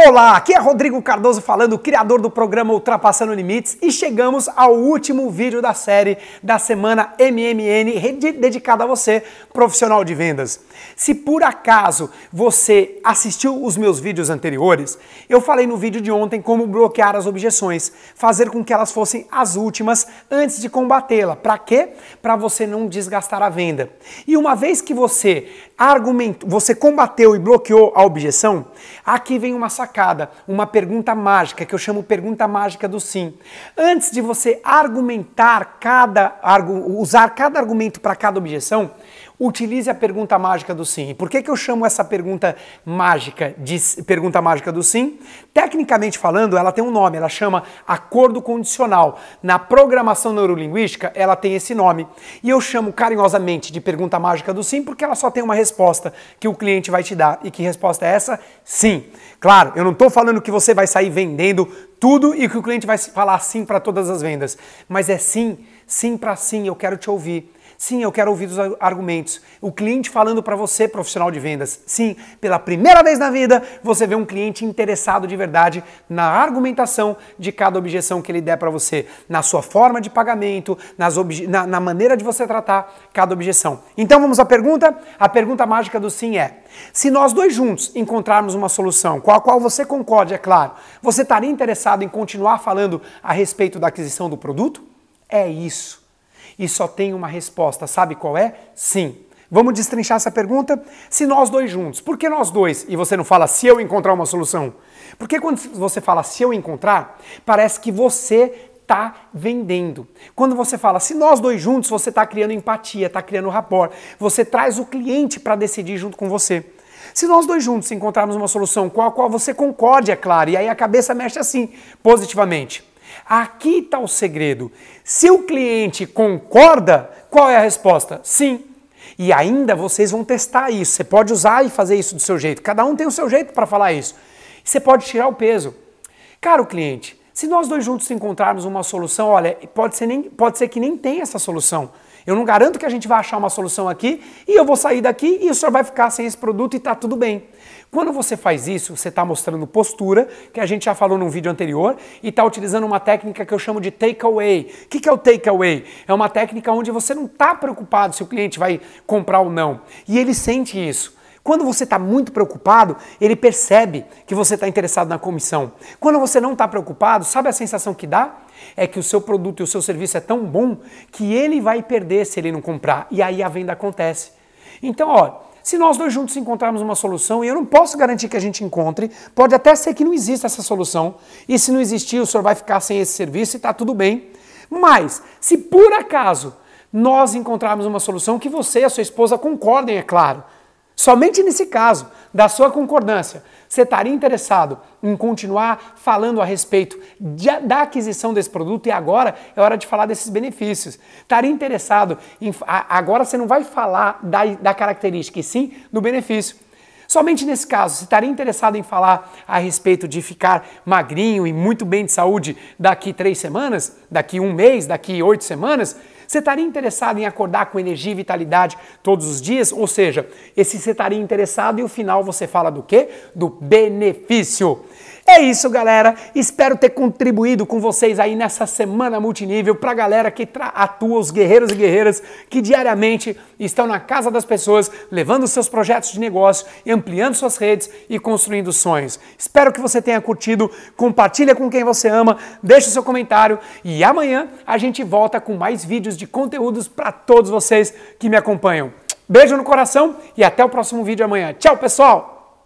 Olá, aqui é Rodrigo Cardoso falando, criador do programa Ultrapassando Limites, e chegamos ao último vídeo da série da semana MMN dedicada a você, profissional de vendas. Se por acaso você assistiu os meus vídeos anteriores, eu falei no vídeo de ontem como bloquear as objeções, fazer com que elas fossem as últimas antes de combatê-la. Para quê? Para você não desgastar a venda. E uma vez que você argumentou, você combateu e bloqueou a objeção, aqui vem uma sacada, uma pergunta mágica, que eu chamo pergunta mágica do sim. Antes de você argumentar cada, usar cada argumento para cada objeção, utilize a pergunta mágica do sim. Por que, que eu chamo essa pergunta mágica de pergunta mágica do sim? Tecnicamente falando, ela tem um nome, ela chama acordo condicional. Na programação neurolinguística, ela tem esse nome. E eu chamo carinhosamente de pergunta mágica do sim porque ela só tem uma resposta que o cliente vai te dar. E que resposta é essa? Sim. Claro, eu não estou falando que você vai sair vendendo tudo e que o cliente vai falar sim para todas as vendas, mas é sim, sim para sim, eu quero te ouvir. Sim, eu quero ouvir os argumentos. O cliente falando para você, profissional de vendas. Sim, pela primeira vez na vida, você vê um cliente interessado de verdade na argumentação de cada objeção que ele der para você, na sua forma de pagamento, na, na maneira de você tratar cada objeção. Então vamos à pergunta? A pergunta mágica do sim é: se nós dois juntos encontrarmos uma solução com a qual você concorde, é claro, você estaria interessado em continuar falando a respeito da aquisição do produto? É isso e só tem uma resposta. Sabe qual é? Sim. Vamos destrinchar essa pergunta? Se nós dois juntos, por que nós dois? E você não fala se eu encontrar uma solução? Porque quando você fala se eu encontrar, parece que você está vendendo. Quando você fala se nós dois juntos, você está criando empatia, está criando rapport. Você traz o cliente para decidir junto com você. Se nós dois juntos encontrarmos uma solução com a qual você concorde, é claro, e aí a cabeça mexe assim, positivamente. Aqui está o segredo. Se o cliente concorda, qual é a resposta? Sim. E ainda vocês vão testar isso. Você pode usar e fazer isso do seu jeito. Cada um tem o seu jeito para falar isso. Você pode tirar o peso. Caro cliente, se nós dois juntos encontrarmos uma solução, olha, pode ser, nem, pode ser que nem tenha essa solução. Eu não garanto que a gente vai achar uma solução aqui e eu vou sair daqui e o senhor vai ficar sem esse produto e está tudo bem. Quando você faz isso, você está mostrando postura, que a gente já falou num vídeo anterior, e está utilizando uma técnica que eu chamo de takeaway. O que, que é o takeaway? É uma técnica onde você não está preocupado se o cliente vai comprar ou não. E ele sente isso. Quando você está muito preocupado, ele percebe que você está interessado na comissão. Quando você não está preocupado, sabe a sensação que dá? É que o seu produto e o seu serviço é tão bom que ele vai perder se ele não comprar. E aí a venda acontece. Então, ó, se nós dois juntos encontrarmos uma solução, e eu não posso garantir que a gente encontre, pode até ser que não exista essa solução, e se não existir, o senhor vai ficar sem esse serviço e está tudo bem. Mas, se por acaso nós encontrarmos uma solução que você e a sua esposa concordem, é claro, Somente nesse caso da sua concordância, você estaria interessado em continuar falando a respeito de, da aquisição desse produto e agora é hora de falar desses benefícios. Estaria interessado em. Agora você não vai falar da, da característica, e sim do benefício. Somente nesse caso, você estaria interessado em falar a respeito de ficar magrinho e muito bem de saúde daqui três semanas, daqui um mês, daqui oito semanas? Você estaria interessado em acordar com energia e vitalidade todos os dias? Ou seja, esse você estaria interessado e o final você fala do quê? Do benefício. É isso, galera. Espero ter contribuído com vocês aí nessa semana multinível para a galera que atua, os guerreiros e guerreiras que diariamente estão na casa das pessoas, levando seus projetos de negócio, ampliando suas redes e construindo sonhos. Espero que você tenha curtido. Compartilha com quem você ama, deixa o seu comentário e amanhã a gente volta com mais vídeos de conteúdos para todos vocês que me acompanham. Beijo no coração e até o próximo vídeo amanhã. Tchau, pessoal!